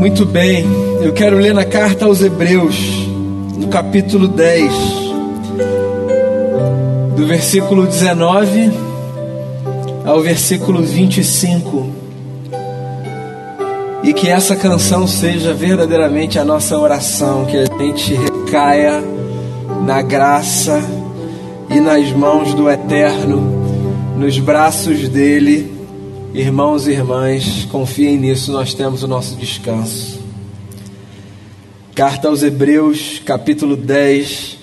Muito bem, eu quero ler na carta aos Hebreus, no capítulo 10, do versículo 19 ao versículo 25. E que essa canção seja verdadeiramente a nossa oração, que a gente recaia na graça e nas mãos do Eterno, nos braços dele Irmãos e irmãs, confiem nisso, nós temos o nosso descanso. Carta aos Hebreus, capítulo 10,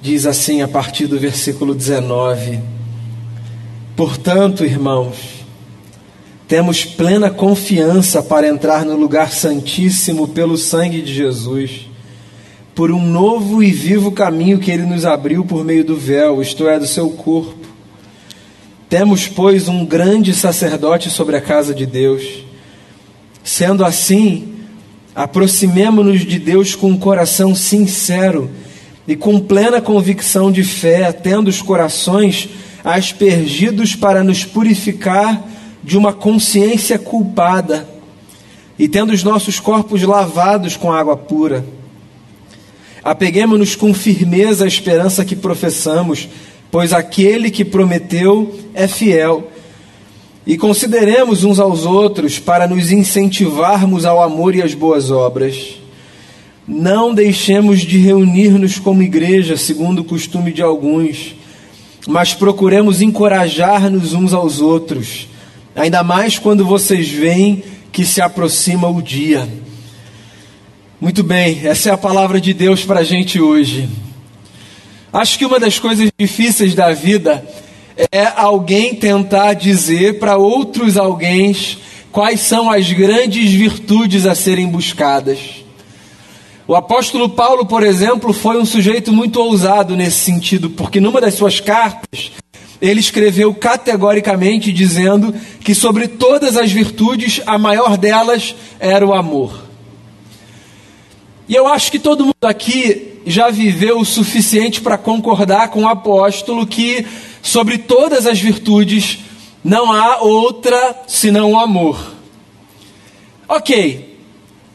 diz assim a partir do versículo 19: Portanto, irmãos, temos plena confiança para entrar no lugar santíssimo pelo sangue de Jesus, por um novo e vivo caminho que ele nos abriu por meio do véu, isto é, do seu corpo temos, pois, um grande sacerdote sobre a casa de Deus. Sendo assim, aproximemo-nos de Deus com um coração sincero e com plena convicção de fé, tendo os corações aspergidos para nos purificar de uma consciência culpada e tendo os nossos corpos lavados com água pura. Apeguemos-nos com firmeza à esperança que professamos pois aquele que prometeu é fiel. E consideremos uns aos outros para nos incentivarmos ao amor e às boas obras. Não deixemos de reunir-nos como igreja, segundo o costume de alguns, mas procuremos encorajar-nos uns aos outros, ainda mais quando vocês veem que se aproxima o dia. Muito bem, essa é a palavra de Deus para a gente hoje. Acho que uma das coisas difíceis da vida é alguém tentar dizer para outros alguém quais são as grandes virtudes a serem buscadas. O apóstolo Paulo, por exemplo, foi um sujeito muito ousado nesse sentido, porque numa das suas cartas ele escreveu categoricamente dizendo que sobre todas as virtudes a maior delas era o amor. E eu acho que todo mundo aqui já viveu o suficiente para concordar com o apóstolo que sobre todas as virtudes não há outra senão o amor. Ok,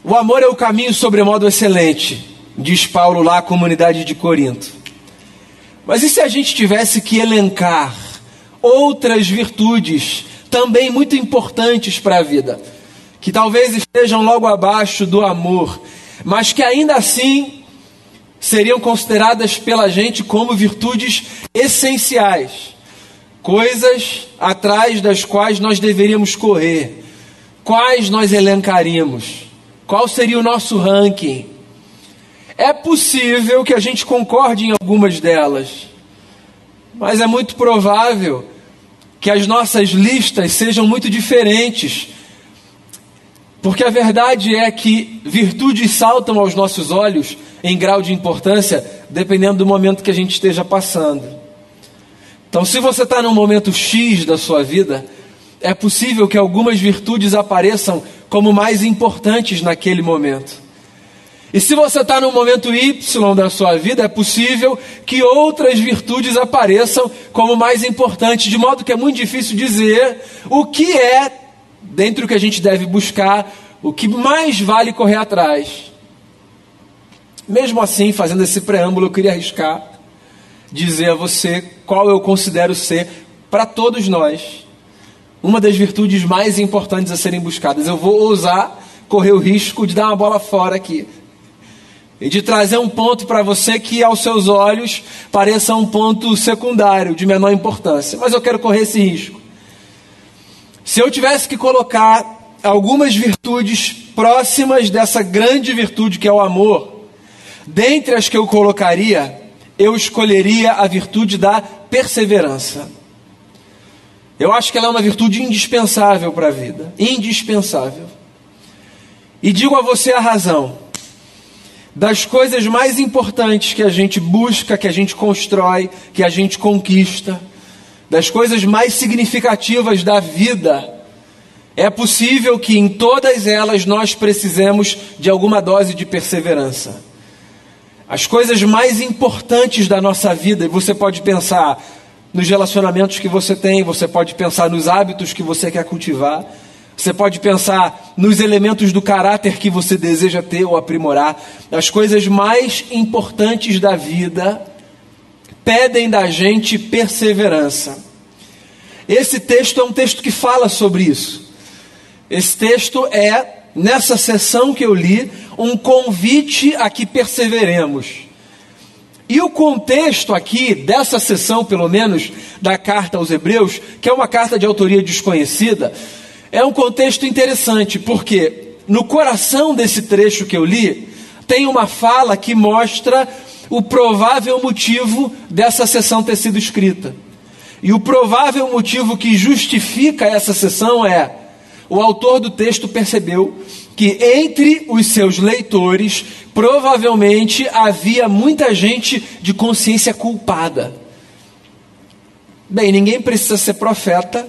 o amor é o caminho sobremodo excelente, diz Paulo lá à comunidade de Corinto. Mas e se a gente tivesse que elencar outras virtudes também muito importantes para a vida, que talvez estejam logo abaixo do amor, mas que ainda assim seriam consideradas pela gente como virtudes essenciais, coisas atrás das quais nós deveríamos correr. Quais nós elencaríamos? Qual seria o nosso ranking? É possível que a gente concorde em algumas delas, mas é muito provável que as nossas listas sejam muito diferentes. Porque a verdade é que virtudes saltam aos nossos olhos em grau de importância, dependendo do momento que a gente esteja passando. Então, se você está num momento X da sua vida, é possível que algumas virtudes apareçam como mais importantes naquele momento. E se você está no momento Y da sua vida, é possível que outras virtudes apareçam como mais importantes, de modo que é muito difícil dizer o que é, dentro do que a gente deve buscar, o que mais vale correr atrás. Mesmo assim, fazendo esse preâmbulo, eu queria arriscar dizer a você qual eu considero ser, para todos nós, uma das virtudes mais importantes a serem buscadas. Eu vou ousar correr o risco de dar uma bola fora aqui. E de trazer um ponto para você que, aos seus olhos, pareça um ponto secundário, de menor importância. Mas eu quero correr esse risco. Se eu tivesse que colocar algumas virtudes próximas dessa grande virtude que é o amor, Dentre as que eu colocaria, eu escolheria a virtude da perseverança. Eu acho que ela é uma virtude indispensável para a vida. Indispensável. E digo a você a razão. Das coisas mais importantes que a gente busca, que a gente constrói, que a gente conquista, das coisas mais significativas da vida, é possível que em todas elas nós precisemos de alguma dose de perseverança. As coisas mais importantes da nossa vida, e você pode pensar nos relacionamentos que você tem, você pode pensar nos hábitos que você quer cultivar, Você pode pensar nos elementos do caráter que você deseja ter ou aprimorar. As coisas mais importantes da vida pedem da gente perseverança. Esse texto é um texto que fala sobre isso. Esse texto é, nessa sessão que eu li, um convite a que perseveremos. E o contexto aqui, dessa sessão, pelo menos, da carta aos Hebreus, que é uma carta de autoria desconhecida, é um contexto interessante, porque no coração desse trecho que eu li, tem uma fala que mostra o provável motivo dessa sessão ter sido escrita. E o provável motivo que justifica essa sessão é: o autor do texto percebeu que entre os seus leitores provavelmente havia muita gente de consciência culpada. Bem, ninguém precisa ser profeta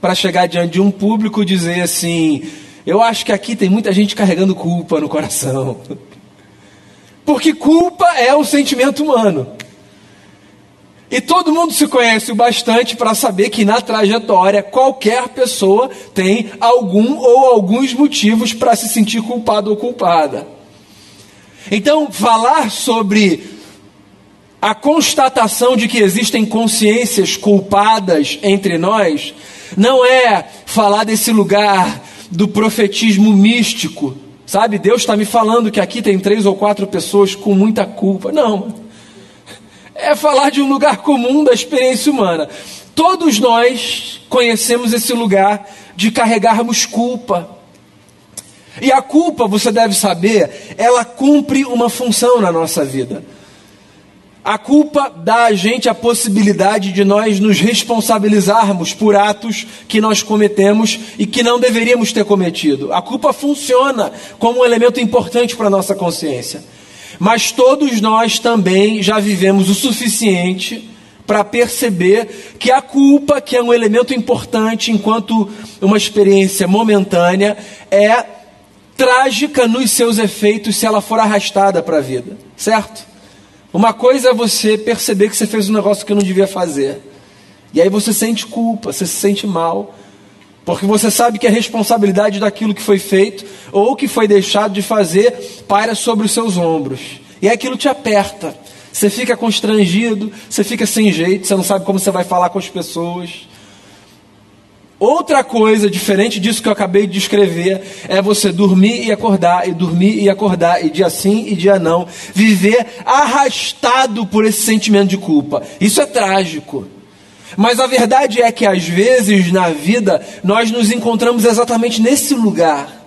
para chegar diante de um público e dizer assim: eu acho que aqui tem muita gente carregando culpa no coração. Porque culpa é o sentimento humano. E todo mundo se conhece o bastante para saber que na trajetória qualquer pessoa tem algum ou alguns motivos para se sentir culpado ou culpada. Então, falar sobre a constatação de que existem consciências culpadas entre nós não é falar desse lugar do profetismo místico, sabe? Deus está me falando que aqui tem três ou quatro pessoas com muita culpa. Não. É falar de um lugar comum da experiência humana. Todos nós conhecemos esse lugar de carregarmos culpa. E a culpa, você deve saber, ela cumpre uma função na nossa vida. A culpa dá a gente a possibilidade de nós nos responsabilizarmos por atos que nós cometemos e que não deveríamos ter cometido. A culpa funciona como um elemento importante para a nossa consciência. Mas todos nós também já vivemos o suficiente para perceber que a culpa, que é um elemento importante enquanto uma experiência momentânea, é trágica nos seus efeitos se ela for arrastada para a vida, certo? Uma coisa é você perceber que você fez um negócio que não devia fazer. E aí você sente culpa, você se sente mal. Porque você sabe que a responsabilidade daquilo que foi feito ou que foi deixado de fazer paira sobre os seus ombros. E aquilo te aperta. Você fica constrangido, você fica sem jeito, você não sabe como você vai falar com as pessoas. Outra coisa diferente disso que eu acabei de descrever é você dormir e acordar, e dormir e acordar, e dia sim e dia não, viver arrastado por esse sentimento de culpa. Isso é trágico. Mas a verdade é que às vezes na vida nós nos encontramos exatamente nesse lugar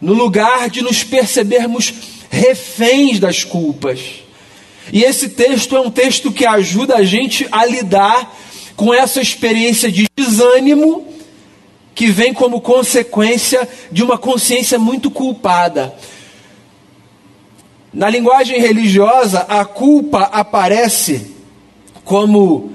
no lugar de nos percebermos reféns das culpas. E esse texto é um texto que ajuda a gente a lidar com essa experiência de desânimo que vem como consequência de uma consciência muito culpada. Na linguagem religiosa, a culpa aparece como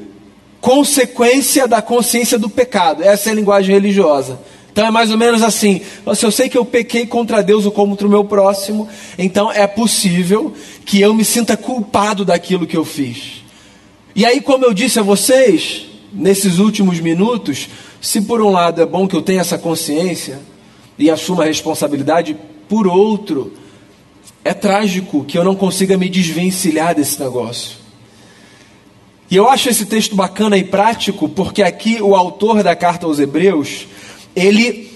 consequência da consciência do pecado. Essa é a linguagem religiosa. Então é mais ou menos assim: se eu sei que eu pequei contra Deus ou contra o meu próximo, então é possível que eu me sinta culpado daquilo que eu fiz. E aí, como eu disse a vocês, nesses últimos minutos, se por um lado é bom que eu tenha essa consciência e assuma a responsabilidade, por outro, é trágico que eu não consiga me desvencilhar desse negócio. E eu acho esse texto bacana e prático, porque aqui o autor da carta aos Hebreus, ele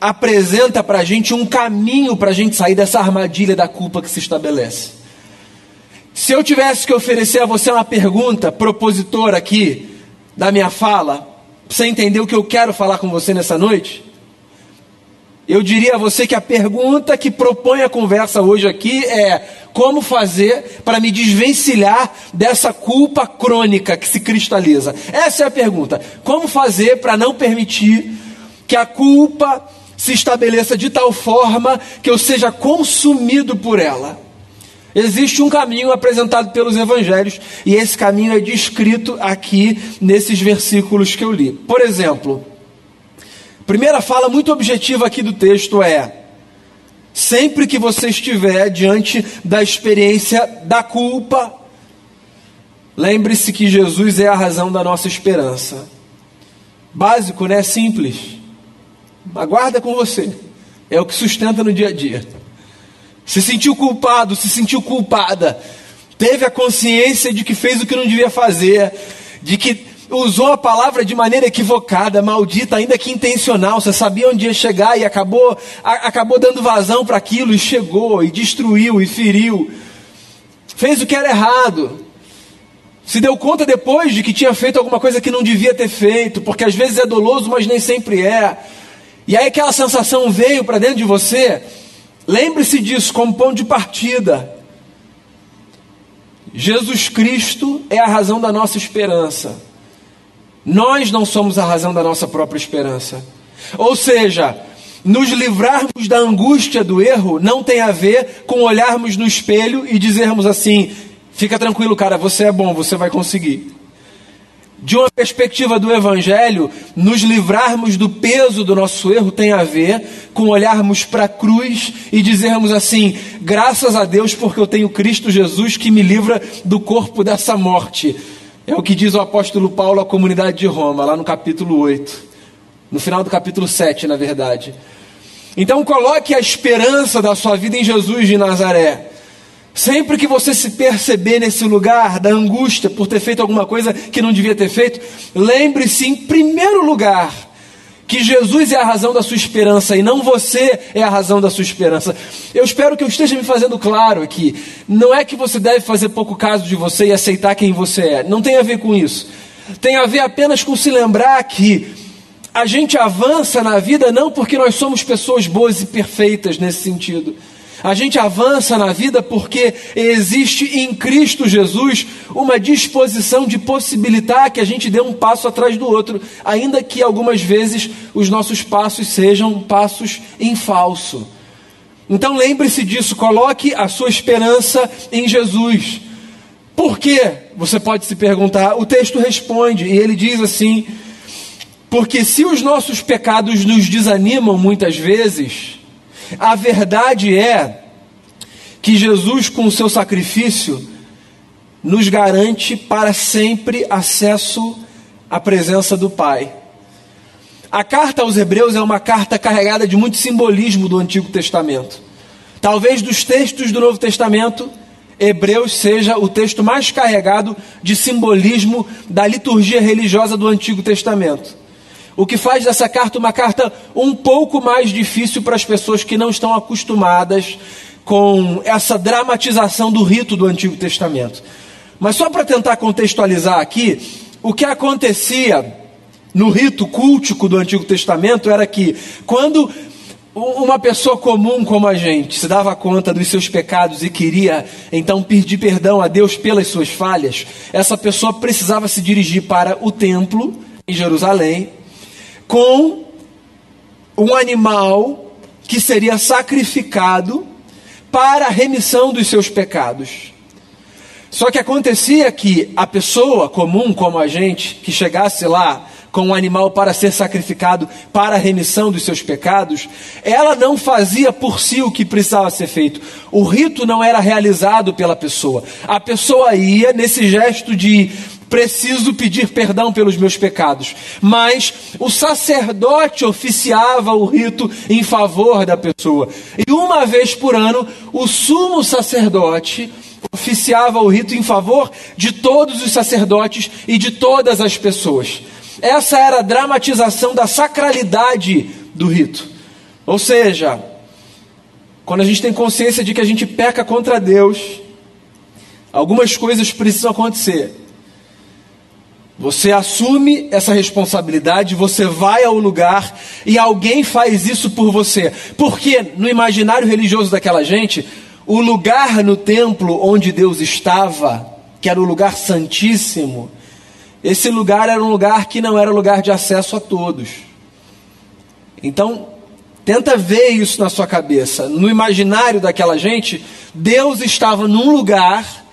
apresenta para a gente um caminho para a gente sair dessa armadilha da culpa que se estabelece. Se eu tivesse que oferecer a você uma pergunta propositora aqui, da minha fala, para você entender o que eu quero falar com você nessa noite, eu diria a você que a pergunta que propõe a conversa hoje aqui é: como fazer para me desvencilhar dessa culpa crônica que se cristaliza? Essa é a pergunta. Como fazer para não permitir que a culpa se estabeleça de tal forma que eu seja consumido por ela? Existe um caminho apresentado pelos evangelhos e esse caminho é descrito aqui nesses versículos que eu li. Por exemplo, primeira fala muito objetiva aqui do texto é: sempre que você estiver diante da experiência da culpa, lembre-se que Jesus é a razão da nossa esperança. Básico, né? Simples. Aguarda com você. É o que sustenta no dia a dia. Se sentiu culpado, se sentiu culpada, teve a consciência de que fez o que não devia fazer, de que usou a palavra de maneira equivocada, maldita, ainda que intencional. Você sabia onde ia chegar e acabou, a, acabou dando vazão para aquilo e chegou e destruiu e feriu. Fez o que era errado. Se deu conta depois de que tinha feito alguma coisa que não devia ter feito, porque às vezes é doloso, mas nem sempre é. E aí aquela sensação veio para dentro de você. Lembre-se disso como ponto de partida. Jesus Cristo é a razão da nossa esperança. Nós não somos a razão da nossa própria esperança. Ou seja, nos livrarmos da angústia do erro não tem a ver com olharmos no espelho e dizermos assim: fica tranquilo, cara, você é bom, você vai conseguir. De uma perspectiva do Evangelho, nos livrarmos do peso do nosso erro tem a ver com olharmos para a cruz e dizermos assim: graças a Deus, porque eu tenho Cristo Jesus que me livra do corpo dessa morte. É o que diz o apóstolo Paulo à comunidade de Roma, lá no capítulo 8. No final do capítulo 7, na verdade. Então coloque a esperança da sua vida em Jesus de Nazaré. Sempre que você se perceber nesse lugar da angústia por ter feito alguma coisa que não devia ter feito, lembre-se em primeiro lugar que Jesus é a razão da sua esperança e não você é a razão da sua esperança. Eu espero que eu esteja me fazendo claro aqui. Não é que você deve fazer pouco caso de você e aceitar quem você é. Não tem a ver com isso. Tem a ver apenas com se lembrar que a gente avança na vida não porque nós somos pessoas boas e perfeitas nesse sentido a gente avança na vida porque existe em Cristo Jesus uma disposição de possibilitar que a gente dê um passo atrás do outro, ainda que algumas vezes os nossos passos sejam passos em falso. Então lembre-se disso, coloque a sua esperança em Jesus. Por quê? Você pode se perguntar. O texto responde e ele diz assim: porque se os nossos pecados nos desanimam muitas vezes, a verdade é que Jesus, com o seu sacrifício, nos garante para sempre acesso à presença do Pai. A carta aos Hebreus é uma carta carregada de muito simbolismo do Antigo Testamento. Talvez dos textos do Novo Testamento, Hebreus seja o texto mais carregado de simbolismo da liturgia religiosa do Antigo Testamento. O que faz dessa carta uma carta um pouco mais difícil para as pessoas que não estão acostumadas com essa dramatização do rito do Antigo Testamento. Mas só para tentar contextualizar aqui, o que acontecia no rito cultico do Antigo Testamento era que quando uma pessoa comum como a gente se dava conta dos seus pecados e queria então pedir perdão a Deus pelas suas falhas, essa pessoa precisava se dirigir para o templo em Jerusalém com um animal que seria sacrificado para a remissão dos seus pecados. Só que acontecia que a pessoa comum como a gente, que chegasse lá com um animal para ser sacrificado para a remissão dos seus pecados, ela não fazia por si o que precisava ser feito. O rito não era realizado pela pessoa. A pessoa ia nesse gesto de preciso pedir perdão pelos meus pecados. Mas o sacerdote oficiava o rito em favor da pessoa. E uma vez por ano, o sumo sacerdote oficiava o rito em favor de todos os sacerdotes e de todas as pessoas. Essa era a dramatização da sacralidade do rito. Ou seja, quando a gente tem consciência de que a gente peca contra Deus, algumas coisas precisam acontecer. Você assume essa responsabilidade, você vai ao lugar e alguém faz isso por você. Porque no imaginário religioso daquela gente, o lugar no templo onde Deus estava, que era o lugar santíssimo, esse lugar era um lugar que não era lugar de acesso a todos. Então, tenta ver isso na sua cabeça. No imaginário daquela gente, Deus estava num lugar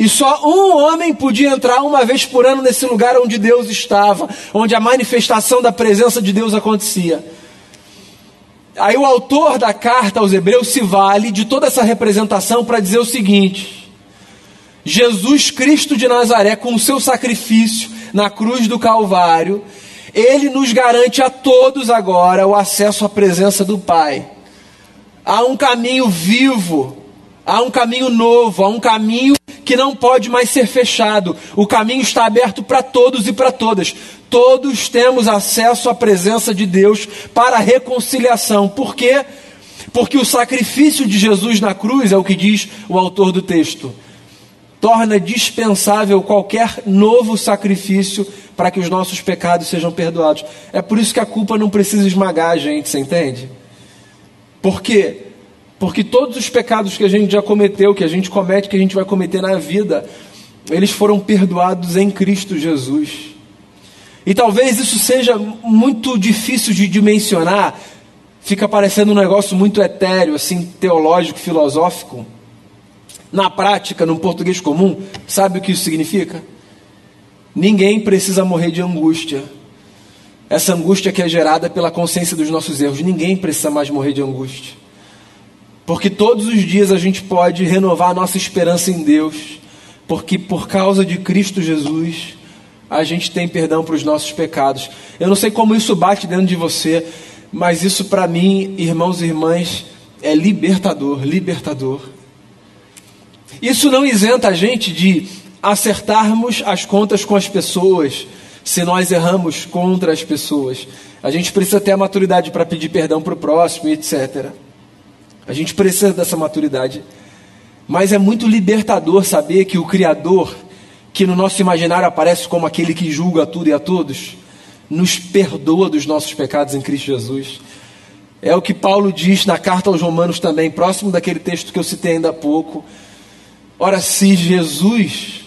e só um homem podia entrar uma vez por ano nesse lugar onde Deus estava, onde a manifestação da presença de Deus acontecia. Aí o autor da carta aos Hebreus se vale de toda essa representação para dizer o seguinte: Jesus Cristo de Nazaré, com o seu sacrifício na cruz do Calvário, Ele nos garante a todos agora o acesso à presença do Pai. Há um caminho vivo, há um caminho novo, há um caminho que não pode mais ser fechado. O caminho está aberto para todos e para todas. Todos temos acesso à presença de Deus para a reconciliação. Por quê? Porque o sacrifício de Jesus na cruz, é o que diz o autor do texto, torna dispensável qualquer novo sacrifício para que os nossos pecados sejam perdoados. É por isso que a culpa não precisa esmagar a gente, você entende? Por quê? Porque todos os pecados que a gente já cometeu, que a gente comete, que a gente vai cometer na vida, eles foram perdoados em Cristo Jesus. E talvez isso seja muito difícil de dimensionar, fica parecendo um negócio muito etéreo, assim, teológico, filosófico. Na prática, no português comum, sabe o que isso significa? Ninguém precisa morrer de angústia. Essa angústia que é gerada pela consciência dos nossos erros. Ninguém precisa mais morrer de angústia. Porque todos os dias a gente pode renovar a nossa esperança em Deus. Porque por causa de Cristo Jesus, a gente tem perdão para os nossos pecados. Eu não sei como isso bate dentro de você, mas isso para mim, irmãos e irmãs, é libertador, libertador. Isso não isenta a gente de acertarmos as contas com as pessoas, se nós erramos contra as pessoas. A gente precisa ter a maturidade para pedir perdão para o próximo, etc. A gente precisa dessa maturidade. Mas é muito libertador saber que o Criador, que no nosso imaginário aparece como aquele que julga tudo e a todos, nos perdoa dos nossos pecados em Cristo Jesus. É o que Paulo diz na carta aos Romanos também, próximo daquele texto que eu citei ainda há pouco. Ora, se Jesus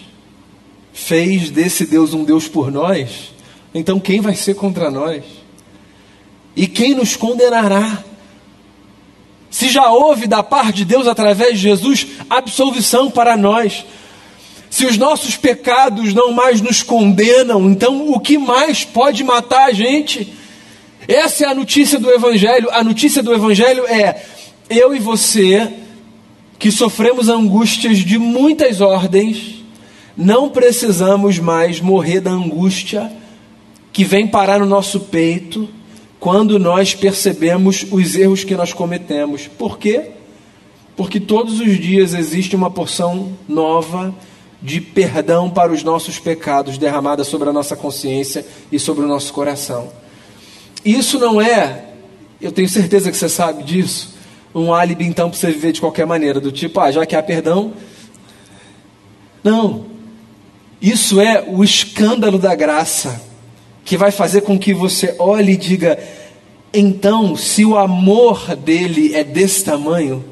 fez desse Deus um Deus por nós, então quem vai ser contra nós? E quem nos condenará? Se já houve da parte de Deus através de Jesus absolvição para nós, se os nossos pecados não mais nos condenam, então o que mais pode matar a gente? Essa é a notícia do Evangelho. A notícia do Evangelho é: eu e você que sofremos angústias de muitas ordens, não precisamos mais morrer da angústia que vem parar no nosso peito quando nós percebemos os erros que nós cometemos. Por quê? Porque todos os dias existe uma porção nova de perdão para os nossos pecados derramada sobre a nossa consciência e sobre o nosso coração. Isso não é, eu tenho certeza que você sabe disso, um álibi então para você viver de qualquer maneira, do tipo, ah, já que há perdão. Não. Isso é o escândalo da graça, que vai fazer com que você olhe e diga: então, se o amor dele é desse tamanho,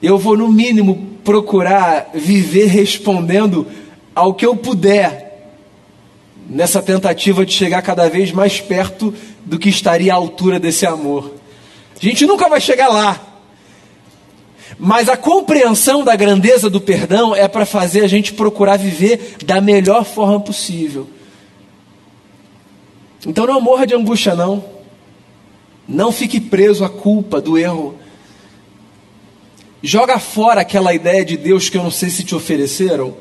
eu vou no mínimo procurar viver respondendo ao que eu puder, nessa tentativa de chegar cada vez mais perto do que estaria à altura desse amor. A gente nunca vai chegar lá. Mas a compreensão da grandeza do perdão é para fazer a gente procurar viver da melhor forma possível. Então não morra de angústia, não. Não fique preso à culpa do erro. Joga fora aquela ideia de Deus que eu não sei se te ofereceram,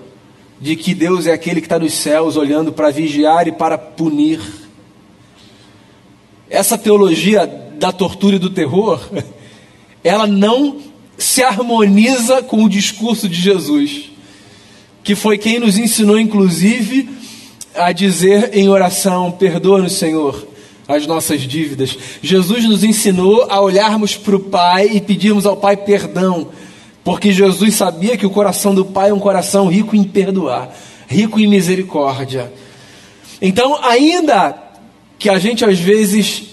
de que Deus é aquele que está nos céus olhando para vigiar e para punir. Essa teologia da tortura e do terror, ela não se harmoniza com o discurso de Jesus, que foi quem nos ensinou, inclusive, a dizer em oração: Perdoa-nos, Senhor, as nossas dívidas. Jesus nos ensinou a olharmos para o Pai e pedirmos ao Pai perdão, porque Jesus sabia que o coração do Pai é um coração rico em perdoar, rico em misericórdia. Então, ainda que a gente às vezes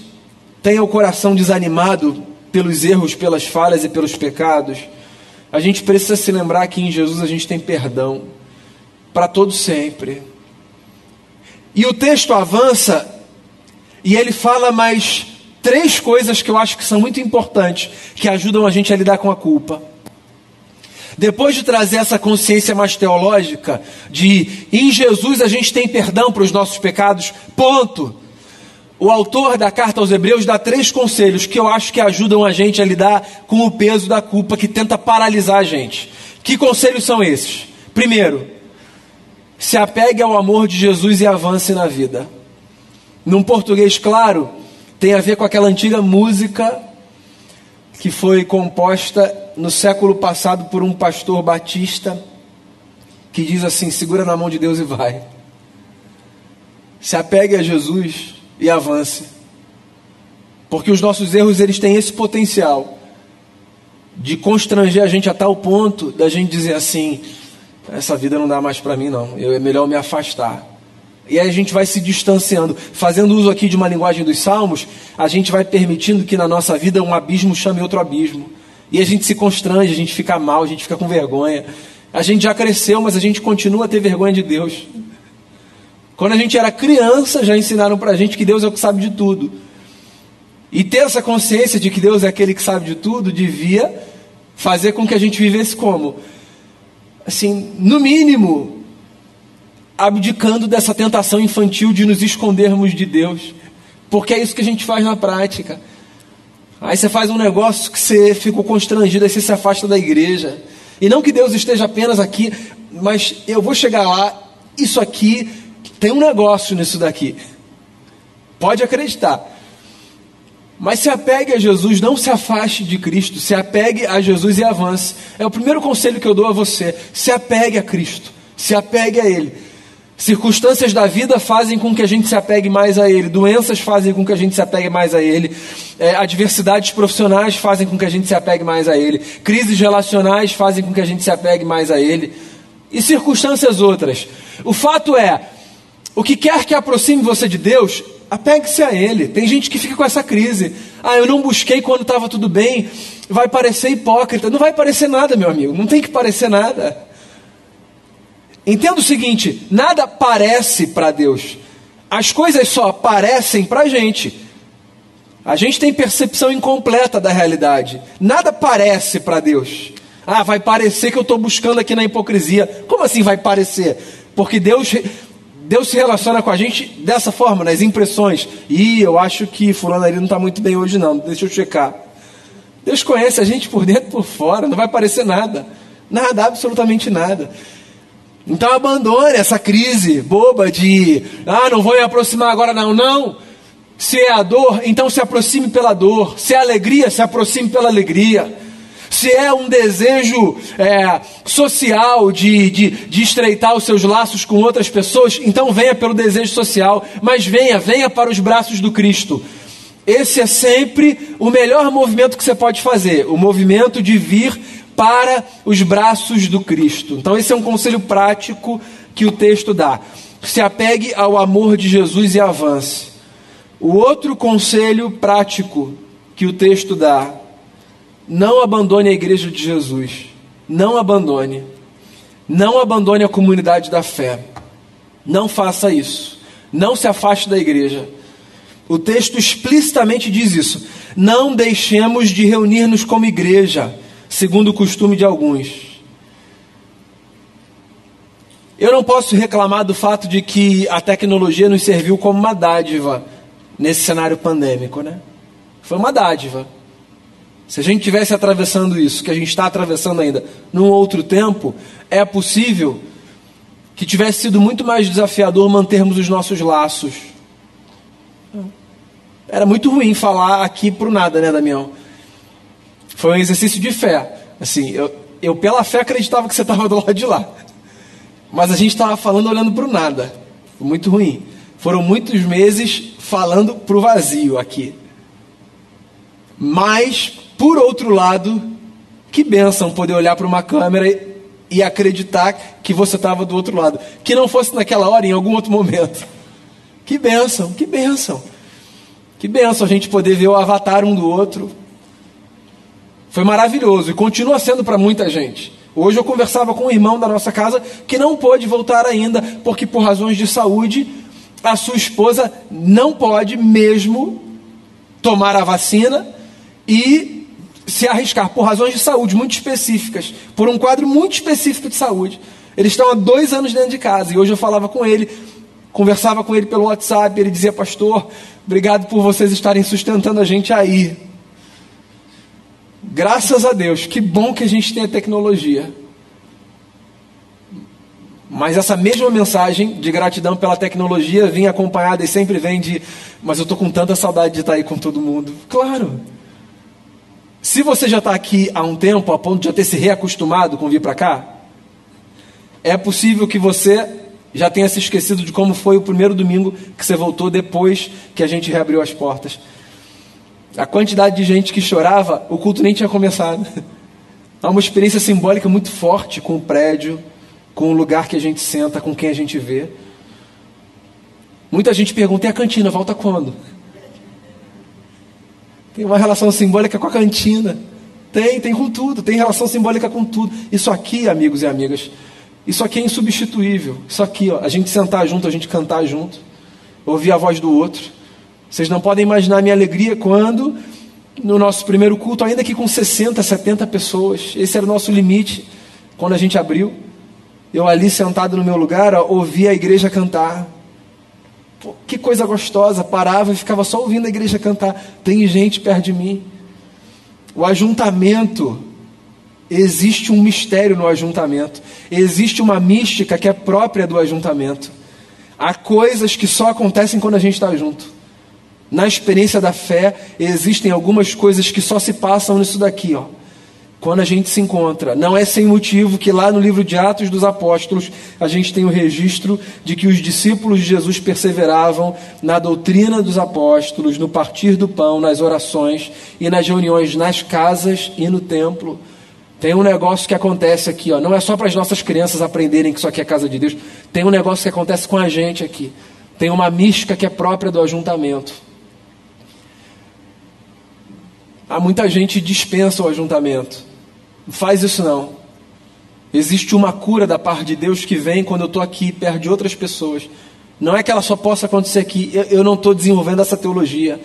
tenha o coração desanimado pelos erros, pelas falhas e pelos pecados, a gente precisa se lembrar que em Jesus a gente tem perdão para todo sempre. E o texto avança e ele fala mais três coisas que eu acho que são muito importantes, que ajudam a gente a lidar com a culpa. Depois de trazer essa consciência mais teológica, de em Jesus a gente tem perdão para os nossos pecados, ponto o autor da carta aos Hebreus dá três conselhos que eu acho que ajudam a gente a lidar com o peso da culpa que tenta paralisar a gente. Que conselhos são esses? Primeiro, se apegue ao amor de Jesus e avance na vida. Num português claro, tem a ver com aquela antiga música que foi composta no século passado por um pastor batista que diz assim: segura na mão de Deus e vai. Se apegue a Jesus e avance. Porque os nossos erros eles têm esse potencial de constranger a gente a tal ponto da gente dizer assim: essa vida não dá mais para mim não, eu, é melhor me afastar. E aí a gente vai se distanciando. Fazendo uso aqui de uma linguagem dos salmos, a gente vai permitindo que na nossa vida um abismo chame outro abismo. E a gente se constrange, a gente fica mal, a gente fica com vergonha. A gente já cresceu, mas a gente continua a ter vergonha de Deus. Quando a gente era criança, já ensinaram para a gente que Deus é o que sabe de tudo. E ter essa consciência de que Deus é aquele que sabe de tudo devia fazer com que a gente vivesse como? Assim, no mínimo, abdicando dessa tentação infantil de nos escondermos de Deus. Porque é isso que a gente faz na prática. Aí você faz um negócio que você ficou constrangido, aí você se afasta da igreja. E não que Deus esteja apenas aqui, mas eu vou chegar lá, isso aqui, tem um negócio nisso daqui. Pode acreditar. Mas se apegue a Jesus, não se afaste de Cristo, se apegue a Jesus e avance. É o primeiro conselho que eu dou a você. Se apegue a Cristo, se apegue a Ele. Circunstâncias da vida fazem com que a gente se apegue mais a Ele, doenças fazem com que a gente se apegue mais a Ele, é, adversidades profissionais fazem com que a gente se apegue mais a Ele, crises relacionais fazem com que a gente se apegue mais a Ele, e circunstâncias outras. O fato é, o que quer que aproxime você de Deus, apegue-se a Ele. Tem gente que fica com essa crise. Ah, eu não busquei quando estava tudo bem, vai parecer hipócrita. Não vai parecer nada, meu amigo, não tem que parecer nada. Entenda o seguinte: nada parece para Deus, as coisas só aparecem para a gente. A gente tem percepção incompleta da realidade. Nada parece para Deus. Ah, vai parecer que eu estou buscando aqui na hipocrisia. Como assim vai parecer? Porque Deus, Deus se relaciona com a gente dessa forma, nas impressões. E eu acho que fulano ali não está muito bem hoje não, deixa eu checar. Deus conhece a gente por dentro e por fora, não vai parecer nada. Nada, absolutamente nada. Então abandone essa crise boba de, ah, não vou me aproximar agora, não. Não. Se é a dor, então se aproxime pela dor. Se é alegria, se aproxime pela alegria. Se é um desejo é, social de, de, de estreitar os seus laços com outras pessoas, então venha pelo desejo social, mas venha, venha para os braços do Cristo. Esse é sempre o melhor movimento que você pode fazer o movimento de vir para os braços do Cristo. Então, esse é um conselho prático que o texto dá. Se apegue ao amor de Jesus e avance. O outro conselho prático que o texto dá: não abandone a igreja de Jesus. Não abandone. Não abandone a comunidade da fé. Não faça isso. Não se afaste da igreja. O texto explicitamente diz isso. Não deixemos de reunir-nos como igreja segundo o costume de alguns. Eu não posso reclamar do fato de que a tecnologia nos serviu como uma dádiva nesse cenário pandêmico, né? Foi uma dádiva. Se a gente tivesse atravessando isso, que a gente está atravessando ainda, num outro tempo, é possível que tivesse sido muito mais desafiador mantermos os nossos laços. Era muito ruim falar aqui pro nada, né, Damião? Foi um exercício de fé. Assim, eu, eu pela fé acreditava que você estava do lado de lá. Mas a gente estava falando olhando para o nada. Foi muito ruim. Foram muitos meses falando para o vazio aqui. Mas, por outro lado, que benção poder olhar para uma câmera e, acreditar que você estava do outro lado. Que não fosse naquela hora, em algum outro momento. Que benção, que benção. Que benção a gente poder ver o avatar um do outro, foi maravilhoso e continua sendo para muita gente. Hoje eu conversava com um irmão da nossa casa que não pôde voltar ainda, porque por razões de saúde, a sua esposa não pode mesmo tomar a vacina e se arriscar por razões de saúde muito específicas, por um quadro muito específico de saúde. Eles estão há dois anos dentro de casa e hoje eu falava com ele, conversava com ele pelo WhatsApp, ele dizia, pastor, obrigado por vocês estarem sustentando a gente aí. Graças a Deus, que bom que a gente tem a tecnologia. Mas essa mesma mensagem de gratidão pela tecnologia vinha acompanhada e sempre vem de, mas eu estou com tanta saudade de estar aí com todo mundo. Claro. Se você já está aqui há um tempo, a ponto de já ter se reacostumado com vir para cá, é possível que você já tenha se esquecido de como foi o primeiro domingo que você voltou depois que a gente reabriu as portas. A quantidade de gente que chorava, o culto nem tinha começado. Há uma experiência simbólica muito forte com o prédio, com o lugar que a gente senta, com quem a gente vê. Muita gente pergunta: e a cantina volta quando? Tem uma relação simbólica com a cantina. Tem, tem com tudo, tem relação simbólica com tudo. Isso aqui, amigos e amigas, isso aqui é insubstituível. Isso aqui, ó, a gente sentar junto, a gente cantar junto, ouvir a voz do outro. Vocês não podem imaginar a minha alegria quando, no nosso primeiro culto, ainda que com 60, 70 pessoas, esse era o nosso limite, quando a gente abriu, eu ali sentado no meu lugar, ó, ouvia a igreja cantar. Pô, que coisa gostosa, parava e ficava só ouvindo a igreja cantar. Tem gente perto de mim. O ajuntamento Existe um mistério no ajuntamento, existe uma mística que é própria do ajuntamento. Há coisas que só acontecem quando a gente está junto. Na experiência da fé, existem algumas coisas que só se passam nisso daqui, ó. Quando a gente se encontra. Não é sem motivo que lá no livro de Atos dos Apóstolos a gente tem o registro de que os discípulos de Jesus perseveravam na doutrina dos apóstolos, no partir do pão, nas orações e nas reuniões nas casas e no templo. Tem um negócio que acontece aqui, ó. Não é só para as nossas crianças aprenderem que isso aqui é casa de Deus. Tem um negócio que acontece com a gente aqui. Tem uma mística que é própria do ajuntamento. Há muita gente dispensa o ajuntamento. Não faz isso não. Existe uma cura da parte de Deus que vem quando eu estou aqui perto de outras pessoas. Não é que ela só possa acontecer aqui. Eu, eu não estou desenvolvendo essa teologia.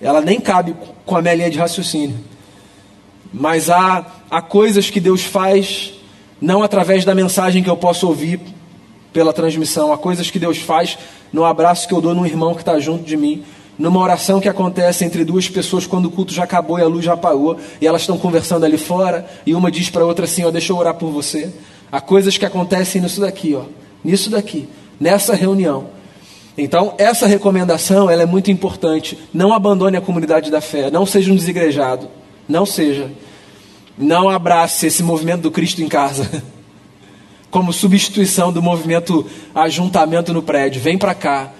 Ela nem cabe com a minha linha de raciocínio. Mas há, há coisas que Deus faz não através da mensagem que eu posso ouvir pela transmissão, há coisas que Deus faz no abraço que eu dou no irmão que está junto de mim, numa oração que acontece entre duas pessoas quando o culto já acabou e a luz já apagou e elas estão conversando ali fora e uma diz para a outra assim: ó, deixa eu orar por você. Há coisas que acontecem nisso daqui, ó, nisso daqui, nessa reunião. Então, essa recomendação ela é muito importante. Não abandone a comunidade da fé, não seja um desigrejado. Não seja. Não abrace esse movimento do Cristo em casa como substituição do movimento ajuntamento no prédio. Vem para cá.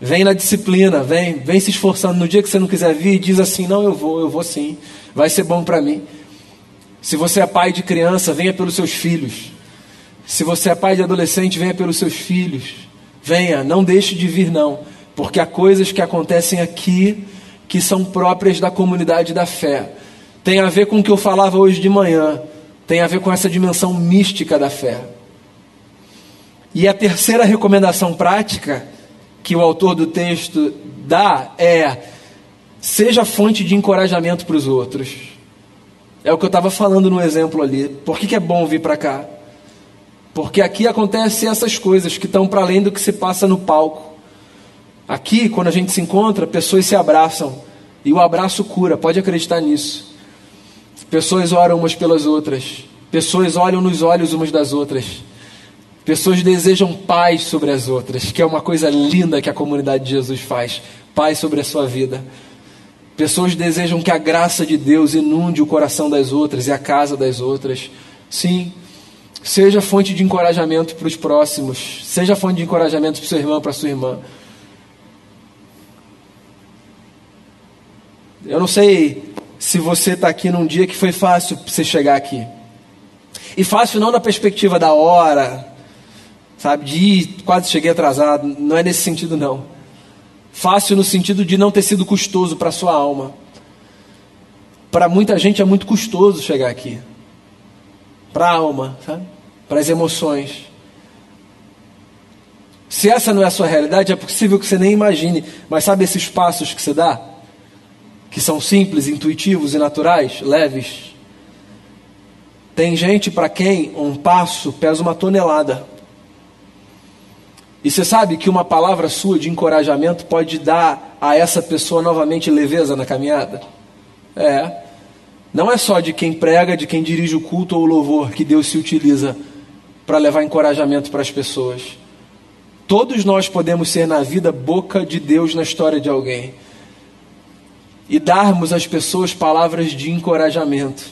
Vem na disciplina, vem, vem se esforçando. No dia que você não quiser vir, diz assim: "Não, eu vou, eu vou sim. Vai ser bom para mim". Se você é pai de criança, venha pelos seus filhos. Se você é pai de adolescente, venha pelos seus filhos. Venha, não deixe de vir não, porque há coisas que acontecem aqui que são próprias da comunidade da fé tem a ver com o que eu falava hoje de manhã, tem a ver com essa dimensão mística da fé. E a terceira recomendação prática que o autor do texto dá é: seja fonte de encorajamento para os outros. É o que eu estava falando no exemplo ali. Por que, que é bom vir para cá? Porque aqui acontecem essas coisas que estão para além do que se passa no palco. Aqui, quando a gente se encontra, pessoas se abraçam. E o abraço cura, pode acreditar nisso. Pessoas oram umas pelas outras. Pessoas olham nos olhos umas das outras. Pessoas desejam paz sobre as outras, que é uma coisa linda que a comunidade de Jesus faz paz sobre a sua vida. Pessoas desejam que a graça de Deus inunde o coração das outras e a casa das outras. Sim, seja fonte de encorajamento para os próximos, seja fonte de encorajamento para seu irmão, para sua irmã. Eu não sei se você está aqui num dia que foi fácil você chegar aqui. E fácil não da perspectiva da hora, sabe, de ir, quase cheguei atrasado, não é nesse sentido não. Fácil no sentido de não ter sido custoso para sua alma. Para muita gente é muito custoso chegar aqui. Para a alma, sabe? Para as emoções. Se essa não é a sua realidade, é possível que você nem imagine, mas sabe esses passos que você dá? que são simples, intuitivos e naturais, leves. Tem gente para quem um passo pesa uma tonelada. E você sabe que uma palavra sua de encorajamento pode dar a essa pessoa novamente leveza na caminhada? É. Não é só de quem prega, de quem dirige o culto ou o louvor que Deus se utiliza para levar encorajamento para as pessoas. Todos nós podemos ser na vida boca de Deus na história de alguém e darmos às pessoas palavras de encorajamento.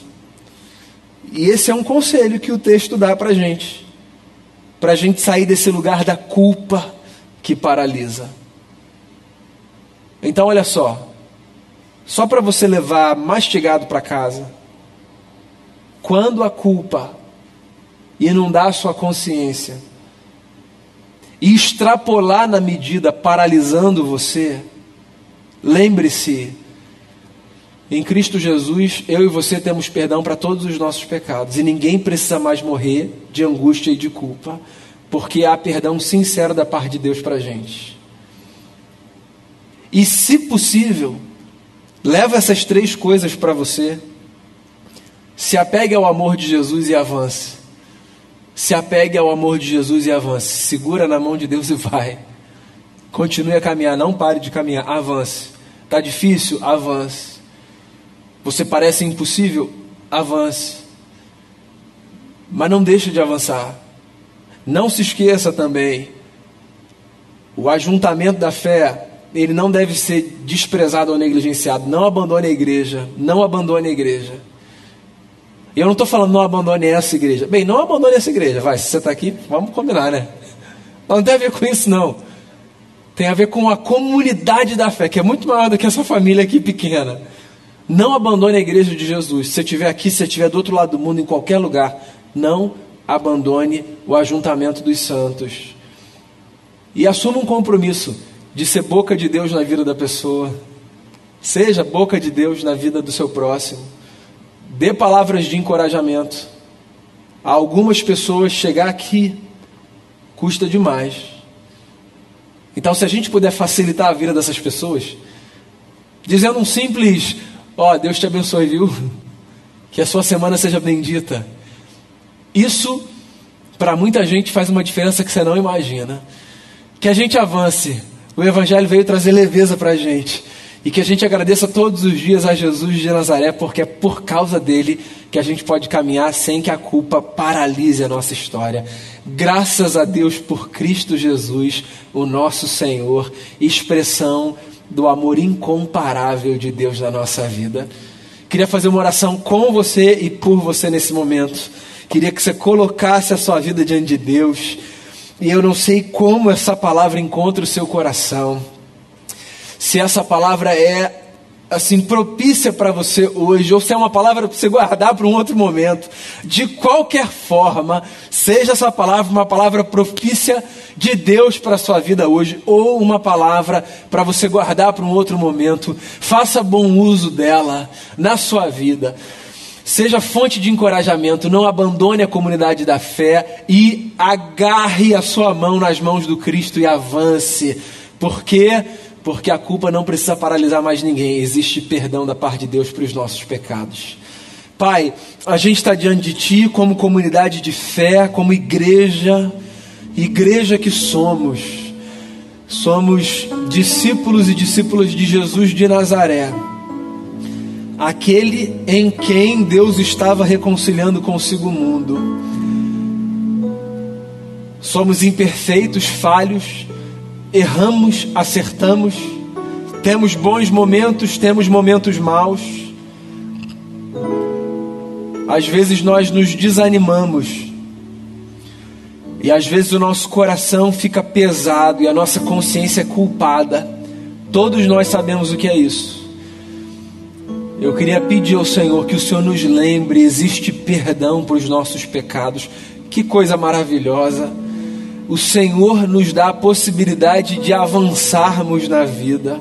E esse é um conselho que o texto dá para a gente, para a gente sair desse lugar da culpa que paralisa. Então, olha só, só para você levar mastigado para casa, quando a culpa inundar a sua consciência e extrapolar na medida, paralisando você, lembre-se em Cristo Jesus, eu e você temos perdão para todos os nossos pecados e ninguém precisa mais morrer de angústia e de culpa, porque há perdão sincero da parte de Deus para a gente. E se possível, leva essas três coisas para você. Se apegue ao amor de Jesus e avance. Se apegue ao amor de Jesus e avance. Segura na mão de Deus e vai. Continue a caminhar, não pare de caminhar, avance. Está difícil? Avance. Você parece impossível? Avance. Mas não deixe de avançar. Não se esqueça também, o ajuntamento da fé, ele não deve ser desprezado ou negligenciado. Não abandone a igreja. Não abandone a igreja. Eu não estou falando não abandone essa igreja. Bem, não abandone essa igreja. Vai, se você está aqui, vamos combinar, né? Não tem a ver com isso, não. Tem a ver com a comunidade da fé, que é muito maior do que essa família aqui pequena. Não abandone a igreja de Jesus. Se você estiver aqui, se você estiver do outro lado do mundo, em qualquer lugar, não abandone o ajuntamento dos santos. E assuma um compromisso de ser boca de Deus na vida da pessoa. Seja boca de Deus na vida do seu próximo. Dê palavras de encorajamento. A algumas pessoas chegar aqui custa demais. Então, se a gente puder facilitar a vida dessas pessoas, dizendo um simples Ó, oh, Deus te abençoe, viu? Que a sua semana seja bendita. Isso, para muita gente, faz uma diferença que você não imagina. Que a gente avance. O Evangelho veio trazer leveza para a gente. E que a gente agradeça todos os dias a Jesus de Nazaré, porque é por causa dele que a gente pode caminhar sem que a culpa paralise a nossa história. Graças a Deus por Cristo Jesus, o nosso Senhor, expressão do amor incomparável de Deus na nossa vida. Queria fazer uma oração com você e por você nesse momento. Queria que você colocasse a sua vida diante de Deus. E eu não sei como essa palavra encontra o seu coração. Se essa palavra é assim propícia para você hoje, ou se é uma palavra para você guardar para um outro momento, de qualquer forma, seja essa palavra uma palavra propícia de Deus para a sua vida hoje, ou uma palavra para você guardar para um outro momento, faça bom uso dela na sua vida. Seja fonte de encorajamento, não abandone a comunidade da fé e agarre a sua mão nas mãos do Cristo e avance. Porque porque a culpa não precisa paralisar mais ninguém, existe perdão da parte de Deus para os nossos pecados. Pai, a gente está diante de Ti como comunidade de fé, como igreja, igreja que somos. Somos discípulos e discípulas de Jesus de Nazaré, aquele em quem Deus estava reconciliando consigo o mundo. Somos imperfeitos, falhos, erramos, acertamos, temos bons momentos, temos momentos maus. Às vezes nós nos desanimamos. E às vezes o nosso coração fica pesado e a nossa consciência é culpada. Todos nós sabemos o que é isso. Eu queria pedir ao Senhor que o Senhor nos lembre: existe perdão para os nossos pecados. Que coisa maravilhosa o Senhor nos dá a possibilidade de avançarmos na vida.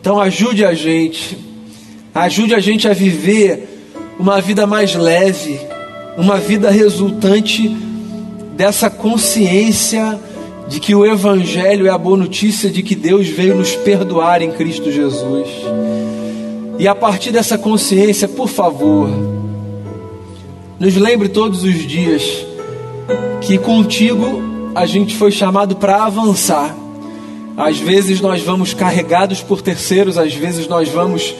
Então ajude a gente, ajude a gente a viver uma vida mais leve, uma vida resultante dessa consciência de que o Evangelho é a boa notícia de que Deus veio nos perdoar em Cristo Jesus. E a partir dessa consciência, por favor, nos lembre todos os dias que contigo a gente foi chamado para avançar. Às vezes nós vamos carregados por terceiros, às vezes nós vamos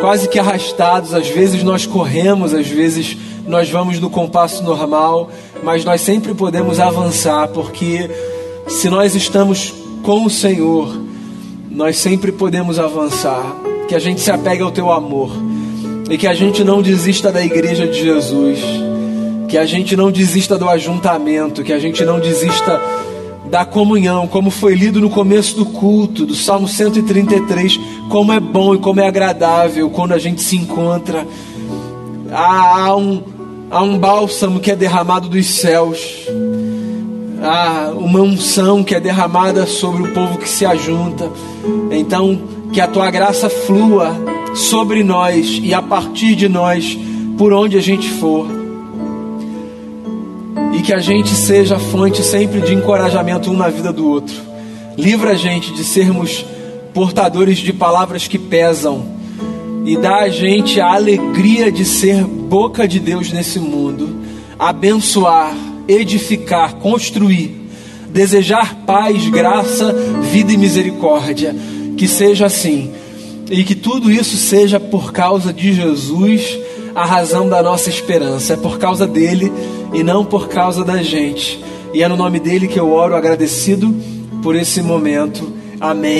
quase que arrastados, às vezes nós corremos, às vezes nós vamos no compasso normal, mas nós sempre podemos avançar, porque se nós estamos com o Senhor, nós sempre podemos avançar. Que a gente se apegue ao teu amor e que a gente não desista da igreja de Jesus, que a gente não desista do ajuntamento, que a gente não desista da comunhão, como foi lido no começo do culto, do Salmo 133, como é bom e como é agradável quando a gente se encontra. Há, há um, há um bálsamo que é derramado dos céus, há uma unção que é derramada sobre o povo que se ajunta. Então, que a tua graça flua sobre nós e a partir de nós, por onde a gente for e que a gente seja fonte sempre de encorajamento um na vida do outro. Livra a gente de sermos portadores de palavras que pesam. E dá a gente a alegria de ser boca de Deus nesse mundo, abençoar, edificar, construir, desejar paz, graça, vida e misericórdia. Que seja assim. E que tudo isso seja por causa de Jesus, a razão da nossa esperança. É por causa dele e não por causa da gente. E é no nome dele que eu oro agradecido por esse momento. Amém.